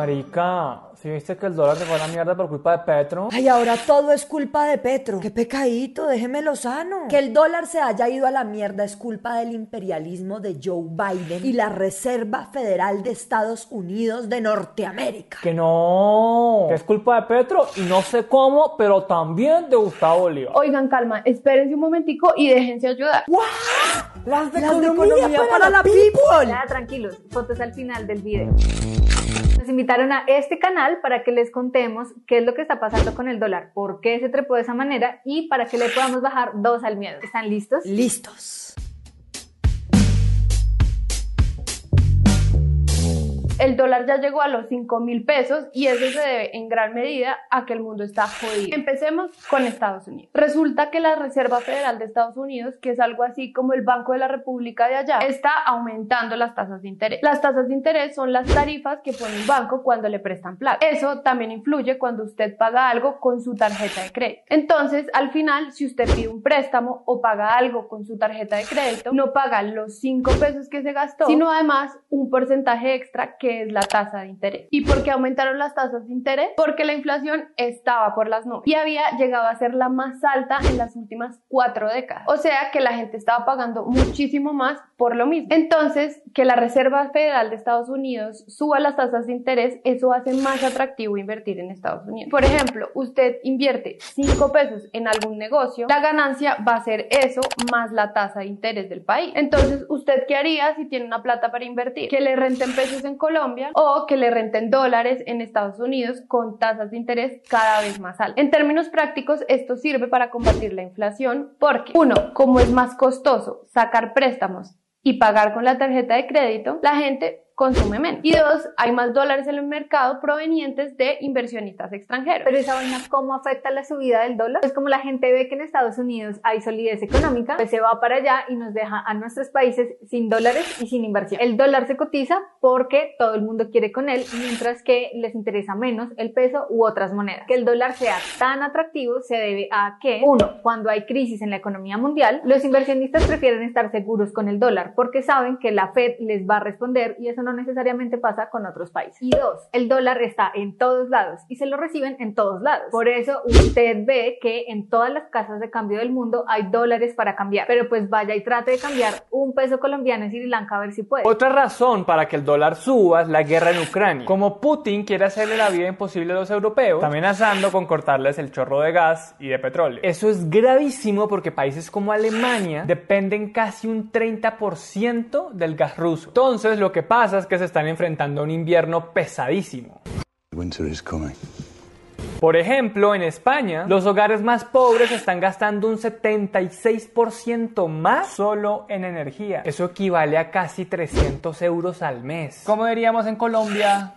Marica, si viste que el dólar se fue a la mierda por culpa de Petro? Ay, ahora todo es culpa de Petro. Qué pecadito, déjemelo sano. Que el dólar se haya ido a la mierda es culpa del imperialismo de Joe Biden y la Reserva Federal de Estados Unidos de Norteamérica. Que no, que es culpa de Petro y no sé cómo, pero también de Gustavo Bolívar. Oigan, calma, espérense un momentico y déjense ayudar. Las de, economía, para, la people. Ya, tranquilos, fotos al final del video. Nos invitaron a este canal para que les contemos qué es lo que está pasando con el dólar, por qué se trepó de esa manera y para que le podamos bajar dos al miedo. ¿Están listos? Listos. El dólar ya llegó a los 5 mil pesos y eso se debe en gran medida a que el mundo está jodido. Empecemos con Estados Unidos. Resulta que la Reserva Federal de Estados Unidos, que es algo así como el Banco de la República de allá, está aumentando las tasas de interés. Las tasas de interés son las tarifas que pone un banco cuando le prestan plata. Eso también influye cuando usted paga algo con su tarjeta de crédito. Entonces, al final, si usted pide un préstamo o paga algo con su tarjeta de crédito, no paga los 5 pesos que se gastó, sino además un porcentaje extra que es la tasa de interés. ¿Y por qué aumentaron las tasas de interés? Porque la inflación estaba por las nubes y había llegado a ser la más alta en las últimas cuatro décadas. O sea que la gente estaba pagando muchísimo más por lo mismo. Entonces, que la Reserva Federal de Estados Unidos suba las tasas de interés, eso hace más atractivo invertir en Estados Unidos. Por ejemplo, usted invierte 5 pesos en algún negocio, la ganancia va a ser eso más la tasa de interés del país. Entonces, ¿usted qué haría si tiene una plata para invertir? Que le renten pesos en Colombia o que le renten dólares en Estados Unidos con tasas de interés cada vez más altas. En términos prácticos, esto sirve para combatir la inflación porque, uno, como es más costoso sacar préstamos y pagar con la tarjeta de crédito, la gente consume menos. Y dos, hay más dólares en el mercado provenientes de inversionistas extranjeros. Pero esa vaina, ¿cómo afecta la subida del dólar? Pues como la gente ve que en Estados Unidos hay solidez económica, pues se va para allá y nos deja a nuestros países sin dólares y sin inversión. El dólar se cotiza porque todo el mundo quiere con él, mientras que les interesa menos el peso u otras monedas. Que el dólar sea tan atractivo se debe a que, uno, cuando hay crisis en la economía mundial, los inversionistas prefieren estar seguros con el dólar porque saben que la Fed les va a responder y eso no necesariamente pasa con otros países. Y dos, el dólar está en todos lados y se lo reciben en todos lados. Por eso usted ve que en todas las casas de cambio del mundo hay dólares para cambiar. Pero pues vaya y trate de cambiar un peso colombiano en Sri Lanka a ver si puede. Otra razón para que el dólar suba es la guerra en Ucrania. Como Putin quiere hacerle la vida imposible a los europeos, amenazando con cortarles el chorro de gas y de petróleo. Eso es gravísimo porque países como Alemania dependen casi un 30% del gas ruso. Entonces lo que pasa es que se están enfrentando a un invierno pesadísimo. Por ejemplo, en España, los hogares más pobres están gastando un 76% más solo en energía. Eso equivale a casi 300 euros al mes. Como diríamos en Colombia,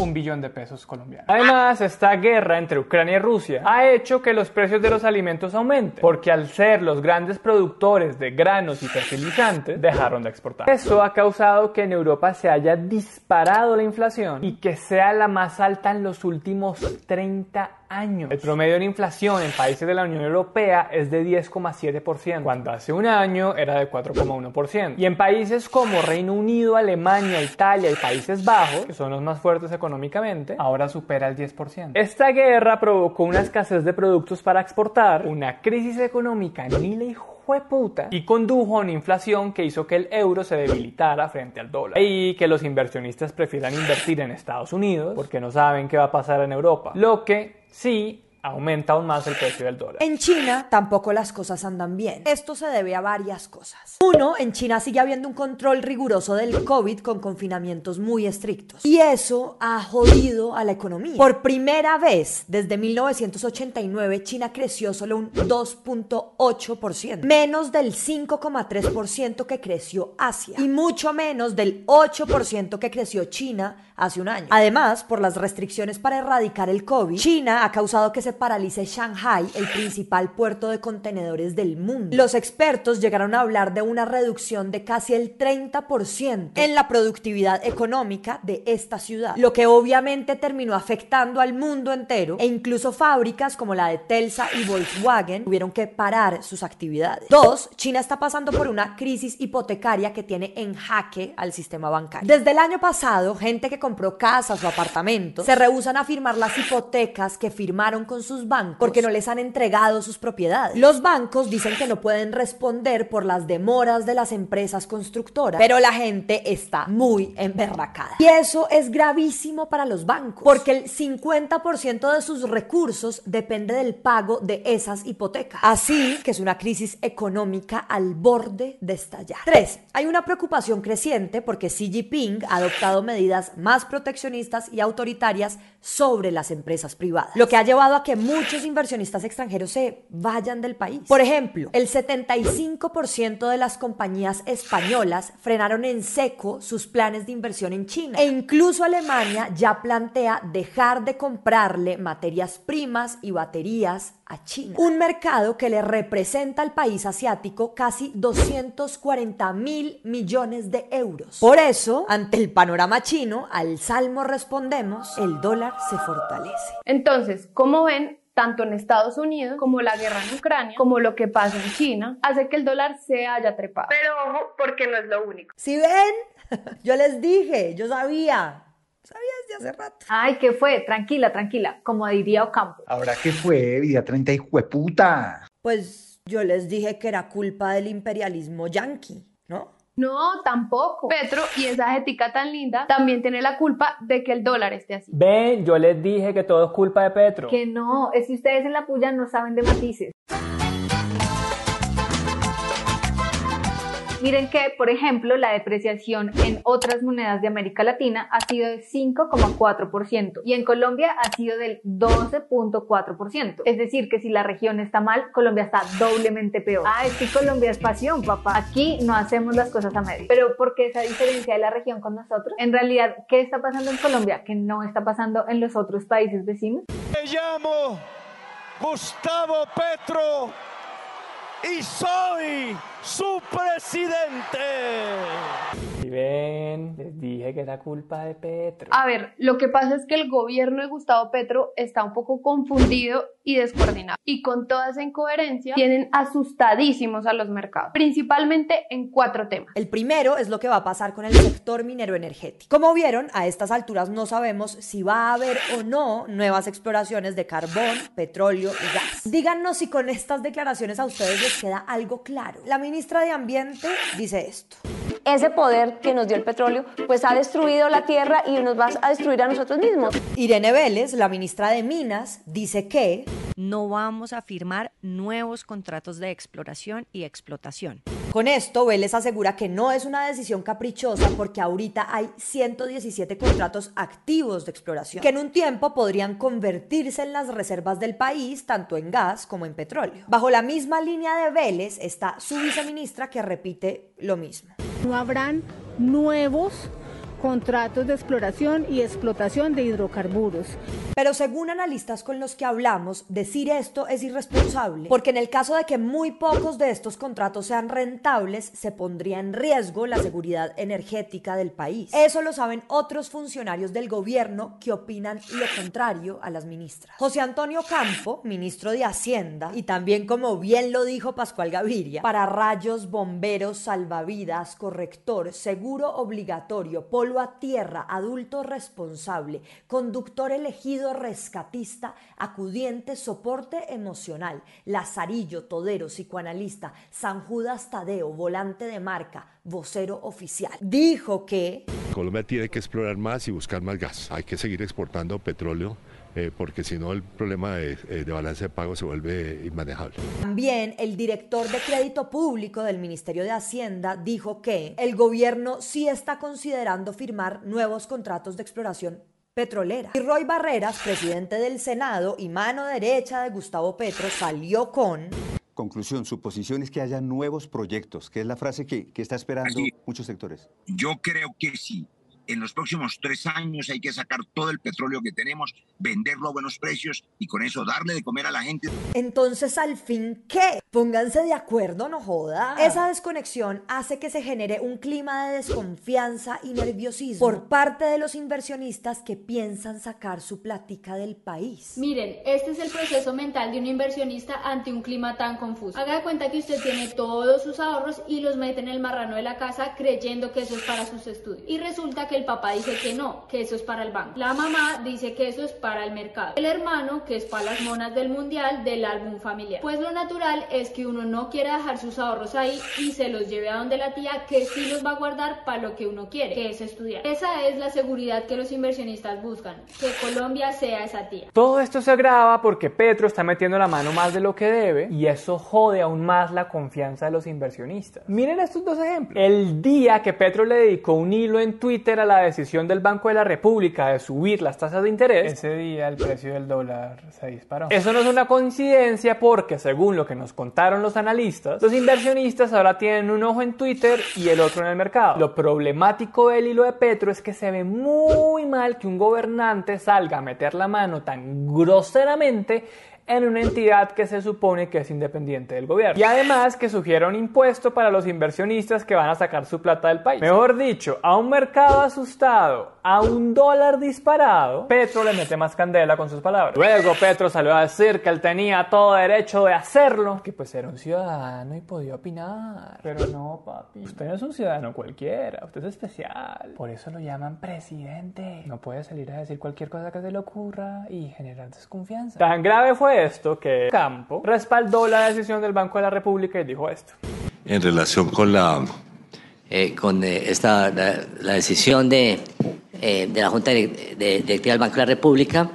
un billón de pesos colombianos. Además, esta guerra entre Ucrania y Rusia ha hecho que los precios de los alimentos aumenten, porque al ser los grandes productores de granos y fertilizantes, dejaron de exportar. Eso ha causado que en Europa se haya disparado la inflación y que sea la más alta en los últimos 30 años. El promedio de inflación en países de la Unión Europea es de 10,7%, cuando hace un año era de 4,1%. Y en países como Reino Unido, Alemania, Italia y Países Bajos, que son los más fuertes económicamente, ahora supera el 10%. Esta guerra provocó una escasez de productos para exportar, una crisis económica ni la puta. Y condujo a una inflación que hizo que el euro se debilitara frente al dólar. Y que los inversionistas prefieran invertir en Estados Unidos porque no saben qué va a pasar en Europa, lo que sí aumenta aún más el precio del dólar. En China tampoco las cosas andan bien. Esto se debe a varias cosas. Uno, en China sigue habiendo un control riguroso del COVID con confinamientos muy estrictos. Y eso ha jodido a la economía. Por primera vez desde 1989, China creció solo un 2.8%, menos del 5,3% que creció Asia y mucho menos del 8% que creció China hace un año. Además, por las restricciones para erradicar el COVID, China ha causado que se paralice Shanghai, el principal puerto de contenedores del mundo. Los expertos llegaron a hablar de una reducción de casi el 30% en la productividad económica de esta ciudad, lo que obviamente terminó afectando al mundo entero e incluso fábricas como la de Telsa y Volkswagen tuvieron que parar sus actividades. Dos, China está pasando por una crisis hipotecaria que tiene en jaque al sistema bancario. Desde el año pasado, gente que compró casas o apartamentos se rehusan a firmar las hipotecas que firmaron con sus bancos porque no les han entregado sus propiedades. Los bancos dicen que no pueden responder por las demoras de las empresas constructoras, pero la gente está muy emberracada. Y eso es gravísimo para los bancos, porque el 50% de sus recursos depende del pago de esas hipotecas. Así que es una crisis económica al borde de estallar. 3. Hay una preocupación creciente porque Xi Jinping ha adoptado medidas más proteccionistas y autoritarias sobre las empresas privadas, lo que ha llevado a que muchos inversionistas extranjeros se vayan del país. Por ejemplo, el 75% de las compañías españolas frenaron en seco sus planes de inversión en China e incluso Alemania ya plantea dejar de comprarle materias primas y baterías a China, un mercado que le representa al país asiático casi 240 mil millones de euros. Por eso, ante el panorama chino, al salmo respondemos, el dólar se fortalece. Entonces, como ven, tanto en Estados Unidos como la guerra en Ucrania, como lo que pasa en China, hace que el dólar se haya trepado. Pero ojo, porque no es lo único. ¿Sí ven? yo les dije, yo sabía. Sabía desde hace rato. Ay, ¿qué fue? Tranquila, tranquila, como diría Ocampo. Ahora qué fue, vida 30 y puta. Pues yo les dije que era culpa del imperialismo yanqui, ¿no? No, tampoco. Petro y esa jetica tan linda también tiene la culpa de que el dólar esté así. Ven, yo les dije que todo es culpa de Petro. Que no, es que ustedes en la puya no saben de matices. Miren que, por ejemplo, la depreciación en otras monedas de América Latina ha sido de 5,4% y en Colombia ha sido del 12,4%. Es decir, que si la región está mal, Colombia está doblemente peor. Ah, es que Colombia es pasión, papá. Aquí no hacemos las cosas a medio. Pero ¿por qué esa diferencia de la región con nosotros? En realidad, ¿qué está pasando en Colombia que no está pasando en los otros países vecinos? Me llamo Gustavo Petro y soy su presidente. Si ven, les dije que era culpa de Petro. A ver, lo que pasa es que el gobierno de Gustavo Petro está un poco confundido y descoordinado. Y con toda esa incoherencia, tienen asustadísimos a los mercados, principalmente en cuatro temas. El primero es lo que va a pasar con el sector minero energético. Como vieron, a estas alturas no sabemos si va a haber o no nuevas exploraciones de carbón, petróleo y gas. Díganos si con estas declaraciones a ustedes les queda algo claro. La ministra de Ambiente dice esto. Ese poder que nos dio el petróleo, pues ha destruido la tierra y nos va a destruir a nosotros mismos. Irene Vélez, la ministra de Minas, dice que no vamos a firmar nuevos contratos de exploración y explotación. Con esto, Vélez asegura que no es una decisión caprichosa porque ahorita hay 117 contratos activos de exploración, que en un tiempo podrían convertirse en las reservas del país, tanto en gas como en petróleo. Bajo la misma línea de Vélez está su viceministra que repite lo mismo. No habrán nuevos contratos de exploración y explotación de hidrocarburos. Pero según analistas con los que hablamos, decir esto es irresponsable, porque en el caso de que muy pocos de estos contratos sean rentables, se pondría en riesgo la seguridad energética del país. Eso lo saben otros funcionarios del gobierno que opinan lo contrario a las ministras. José Antonio Campo, ministro de Hacienda, y también como bien lo dijo Pascual Gaviria, para rayos, bomberos, salvavidas, corrector, seguro obligatorio, polvo a tierra, adulto responsable, conductor elegido rescatista, acudiente, soporte emocional, lazarillo, todero, psicoanalista, San Judas Tadeo, volante de marca, vocero oficial. Dijo que Colombia tiene que explorar más y buscar más gas. Hay que seguir exportando petróleo. Eh, porque si no el problema de, eh, de balance de pago se vuelve inmanejable. También el director de crédito público del Ministerio de Hacienda dijo que el gobierno sí está considerando firmar nuevos contratos de exploración petrolera. Y Roy Barreras, presidente del Senado y mano derecha de Gustavo Petro, salió con... Conclusión, su posición es que haya nuevos proyectos, que es la frase que, que está esperando Así. muchos sectores. Yo creo que sí. En los próximos tres años hay que sacar todo el petróleo que tenemos, venderlo a buenos precios y con eso darle de comer a la gente. Entonces, al fin, ¿qué? Pónganse de acuerdo, no joda. Esa desconexión hace que se genere un clima de desconfianza y nerviosismo por parte de los inversionistas que piensan sacar su plática del país. Miren, este es el proceso mental de un inversionista ante un clima tan confuso. Haga de cuenta que usted tiene todos sus ahorros y los mete en el marrano de la casa creyendo que eso es para sus estudios. Y resulta que el papá dice que no, que eso es para el banco. La mamá dice que eso es para el mercado. El hermano que es para las monas del mundial del álbum familiar. Pues lo natural es que uno no quiera dejar sus ahorros ahí y se los lleve a donde la tía que sí los va a guardar para lo que uno quiere, que es estudiar. Esa es la seguridad que los inversionistas buscan, que Colombia sea esa tía. Todo esto se agrava porque Petro está metiendo la mano más de lo que debe y eso jode aún más la confianza de los inversionistas. Miren estos dos ejemplos. El día que Petro le dedicó un hilo en Twitter a la decisión del Banco de la República de subir las tasas de interés, ese día el precio del dólar se disparó. Eso no es una coincidencia porque según lo que nos contaron los analistas, los inversionistas ahora tienen un ojo en Twitter y el otro en el mercado. Lo problemático del hilo de Petro es que se ve muy mal que un gobernante salga a meter la mano tan groseramente en una entidad que se supone que es independiente del gobierno. Y además que sugiera un impuesto para los inversionistas que van a sacar su plata del país. Mejor dicho, a un mercado asustado, a un dólar disparado, Petro le mete más candela con sus palabras. Luego Petro salió a decir que él tenía todo derecho de hacerlo, que pues era un ciudadano y podía opinar. Pero no, papi, usted no es un ciudadano cualquiera, usted es especial. Por eso lo llaman presidente. No puede salir a decir cualquier cosa que se le ocurra y generar desconfianza. Tan grave fue esto que Campo respaldó la decisión del Banco de la República y dijo esto. En relación con la eh, con eh, esta la, la decisión de, eh, de la Junta de, de- Directiva del Banco de la República,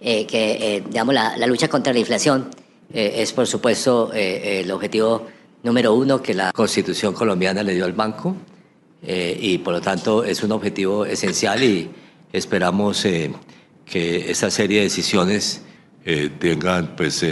eh, que eh, digamos la, la lucha contra la inflación eh, es por supuesto eh, el objetivo número uno que la Constitución colombiana le dio al banco eh, y por lo tanto es un objetivo esencial y esperamos eh, que esta serie de decisiones eh, tengan pues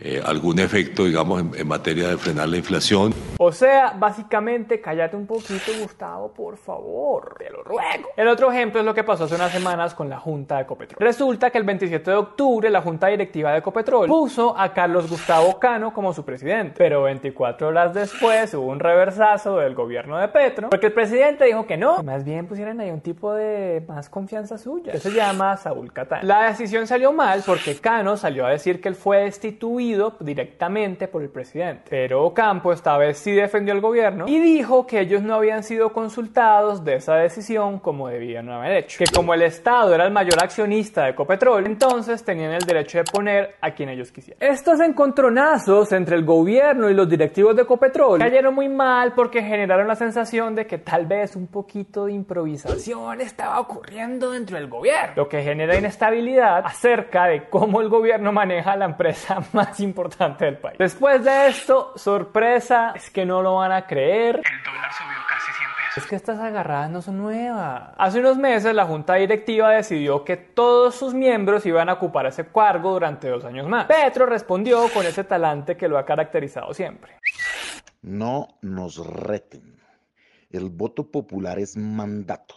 eh, algún efecto digamos en, materia de frenar la inflación. O sea, básicamente, cállate un poquito, Gustavo, por favor, te lo ruego. El otro ejemplo es lo que pasó hace unas semanas con la Junta de Ecopetrol. Resulta que el 27 de octubre la Junta Directiva de Ecopetrol puso a Carlos Gustavo Cano como su presidente. Pero 24 horas después hubo un reversazo del gobierno de Petro, porque el presidente dijo que no, más bien pusieran ahí un tipo de más confianza suya, que se llama Saúl Catán. La decisión salió mal porque Cano salió a decir que él fue destituido directamente por el presidente. Pero Ocampo esta vez sí defendió al gobierno y dijo que ellos no habían sido consultados de esa decisión como debían haber hecho. Que como el Estado era el mayor accionista de Ecopetrol, entonces tenían el derecho de poner a quien ellos quisieran. Estos encontronazos entre el gobierno y los directivos de Ecopetrol cayeron muy mal porque generaron la sensación de que tal vez un poquito de improvisación estaba ocurriendo dentro del gobierno, lo que genera inestabilidad acerca de cómo el gobierno maneja la empresa más importante del país. Después de esto, sorpresa, es que no lo van a creer. El dólar subió casi 100 pesos. Es que estas agarradas no son nuevas. Hace unos meses la junta directiva decidió que todos sus miembros iban a ocupar ese cargo durante dos años más. Petro respondió con ese talante que lo ha caracterizado siempre. No nos reten. El voto popular es mandato.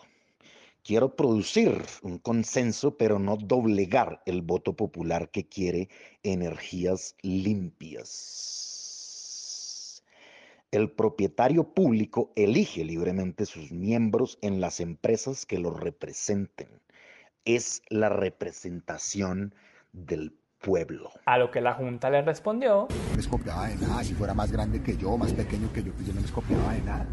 Quiero producir un consenso, pero no doblegar el voto popular que quiere energías limpias. El propietario público elige libremente sus miembros en las empresas que lo representen. Es la representación del pueblo. A lo que la junta le respondió. No les copiaba de nada. Si fuera más grande que yo, más pequeño que yo, pues yo no les copiaba de nada.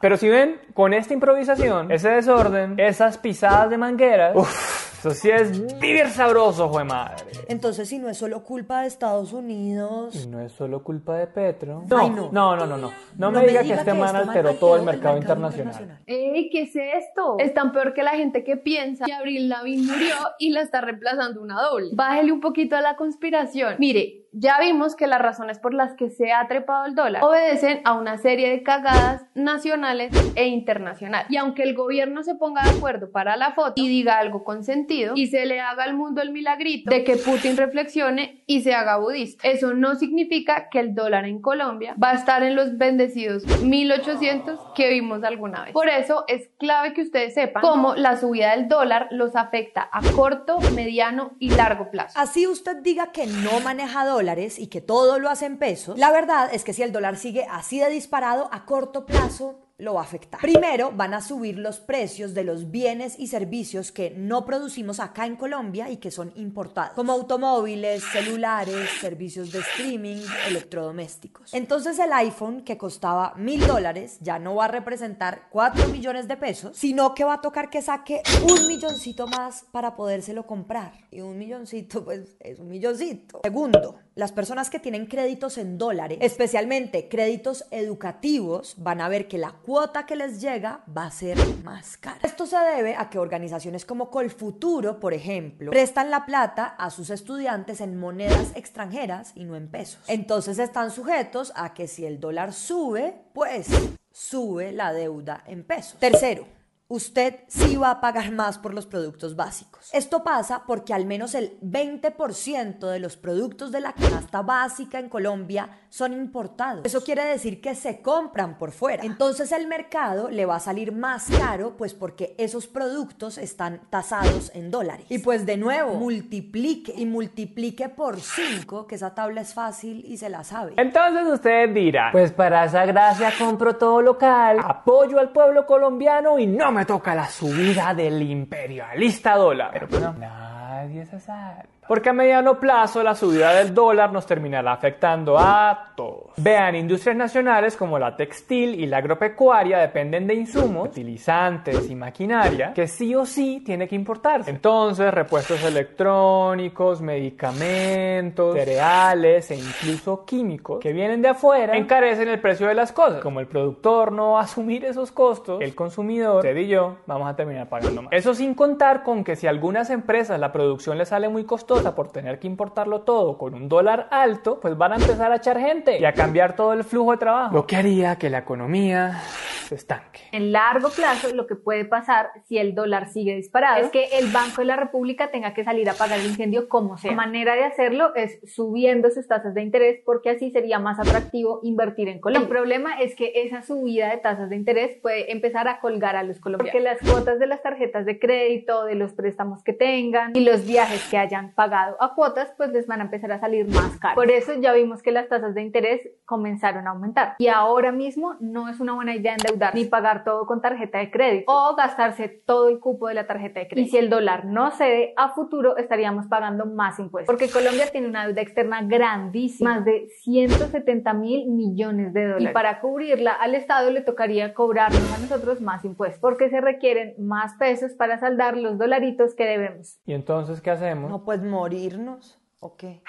Pero si ven, con esta improvisación, ese desorden, esas pisadas de mangueras, uff, eso sí es vivir sabroso, jue madre. Entonces, si no es solo culpa de Estados Unidos. Y no es solo culpa de Petro. No, Ay, no, no. no, no, no. No, me diga que este man alteró todo el mercado internacional. ¡Ey! ¿Qué es esto? Es tan peor que la gente que piensa que Abril Lavín murió y la está reemplazando una doble. Bájele un poquito a la conspiración. Mire, ya vimos que las razones por las que se ha trepado el dólar obedecen a una serie de cagadas nacionales e internacionales. Y aunque el gobierno se ponga de acuerdo para la foto y diga algo con sentido, sentido y se le haga al mundo el milagrito de que Putin reflexione y se haga budista. Eso no significa que el dólar en Colombia va a estar en los bendecidos 1800 que vimos alguna vez. Por eso es clave que ustedes sepan cómo la subida del dólar los afecta a corto, mediano y largo plazo. Así usted diga que no maneja dólares y que todo lo hace en pesos, la verdad es que si el dólar sigue así de disparado a corto plazo, lo va a afectar. Primero, van a subir los precios de los bienes y servicios que no producimos acá en Colombia y que son importados, como automóviles, celulares, servicios de streaming, electrodomésticos. Entonces el iPhone, que costaba mil dólares, ya no va a representar 4 millones de pesos, sino que va a tocar que saque un milloncito más para podérselo comprar. Y un milloncito, pues, es un milloncito. Segundo, las personas que tienen créditos en dólares, especialmente créditos educativos, van a ver que la cuota que les llega va a ser más cara. Esto se debe a que organizaciones como Colfuturo, por ejemplo, prestan la plata a sus estudiantes en monedas extranjeras y no en pesos. Entonces están sujetos a que si el dólar sube, pues sube la deuda en pesos. Tercero, usted sí va a pagar más por los productos básicos. Esto pasa porque al menos el 20% de los productos de la canasta básica en Colombia son importados. Eso quiere decir que se compran por fuera. Entonces el mercado le va a salir más caro pues porque esos productos están tasados en dólares. Y pues de nuevo, multiplique y multiplique por 5, que esa tabla es fácil y se la sabe. Entonces ustedes dirán, pues para esa gracia compro todo local, apoyo al pueblo colombiano y no me toca la subida del imperialista dólar. Pero pues no, nadie se sabe. Porque a mediano plazo la subida del dólar nos terminará afectando a todos. Vean, industrias nacionales como la textil y la agropecuaria dependen de insumos, utilizantes y maquinaria que sí o sí tiene que importarse. Entonces, repuestos electrónicos, medicamentos, cereales e incluso químicos que vienen de afuera encarecen el precio de las cosas. Como el productor no va a asumir esos costos, el consumidor, usted y yo, vamos a terminar pagando más. Eso sin contar con que si a algunas empresas la producción les sale muy costosa por tener que importarlo todo con un dólar alto, pues van a empezar a echar gente y a cambiar todo el flujo de trabajo. Lo que haría que la economía se estanque. En largo plazo, lo que puede pasar si el dólar sigue disparado es que el Banco de la República tenga que salir a pagar el incendio como sea. La manera de hacerlo es subiendo sus tasas de interés porque así sería más atractivo invertir en Colombia. El problema es que esa subida de tasas de interés puede empezar a colgar a los colombianos porque las cuotas de las tarjetas de crédito, de los préstamos que tengan y los viajes que hayan pagado a cuotas, pues les van a empezar a salir más caros. Por eso ya vimos que las tasas de interés comenzaron a aumentar y ahora mismo no es una buena idea endeudar ni pagar todo con tarjeta de crédito o gastarse todo el cupo de la tarjeta de crédito. Y si el dólar no cede, a futuro estaríamos pagando más impuestos. Porque Colombia tiene una deuda externa grandísima, más de 170 mil millones de dólares. Y para cubrirla, al Estado le tocaría cobrarnos a nosotros más impuestos porque se requieren más pesos para saldar los dolaritos que debemos. ¿Y entonces qué hacemos? No, pues morirnos. ¿O qué?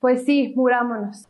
Pues sí, murámonos.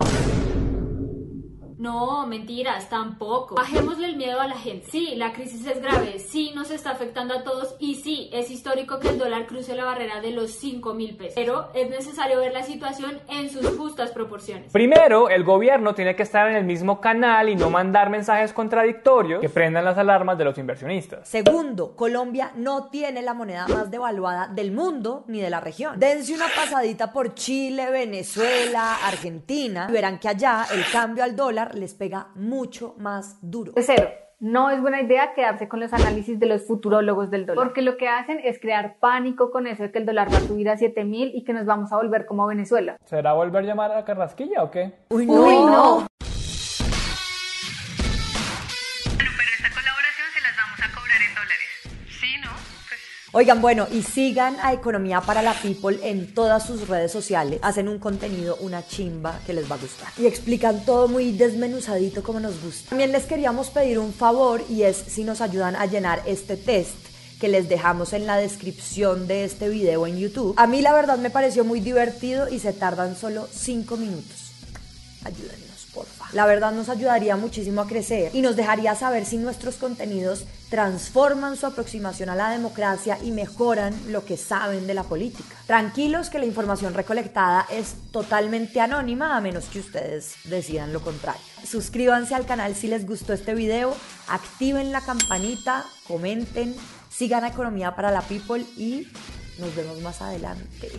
No, mentiras, tampoco. Bajémosle el miedo a la gente. Sí, la crisis es grave, sí nos está afectando a todos y sí, es histórico que el dólar cruce la barrera de los 5 mil pesos. Pero es necesario ver la situación en sus justas proporciones. Primero, el gobierno tiene que estar en el mismo canal y no mandar mensajes contradictorios que prendan las alarmas de los inversionistas. Segundo, Colombia no tiene la moneda más devaluada del mundo ni de la región. Dense una pasadita por Chile, Venezuela, Argentina y verán que allá el cambio al dólar les pega mucho más duro. Tercero, no es buena idea quedarse con los análisis de los futurólogos del dólar. Porque lo que hacen es crear pánico con eso de que el dólar va a subir a 7 mil y que nos vamos a volver como Venezuela. ¿Será volver a llamar a la carrasquilla o qué? Uy, no. Uy, no. Oigan, bueno, y sigan a Economía para la People en todas sus redes sociales. Hacen un contenido, una chimba que les va a gustar. Y explican todo muy desmenuzadito como nos gusta. También les queríamos pedir un favor y es si nos ayudan a llenar este test que les dejamos en la descripción de este video en YouTube. A mí la verdad me pareció muy divertido y se tardan solo 5 minutos. Ayúdennos. La verdad nos ayudaría muchísimo a crecer y nos dejaría saber si nuestros contenidos transforman su aproximación a la democracia y mejoran lo que saben de la política. Tranquilos que la información recolectada es totalmente anónima a menos que ustedes decidan lo contrario. Suscríbanse al canal si les gustó este video, activen la campanita, comenten, sigan a Economía para la People y Nos vemos más adelante.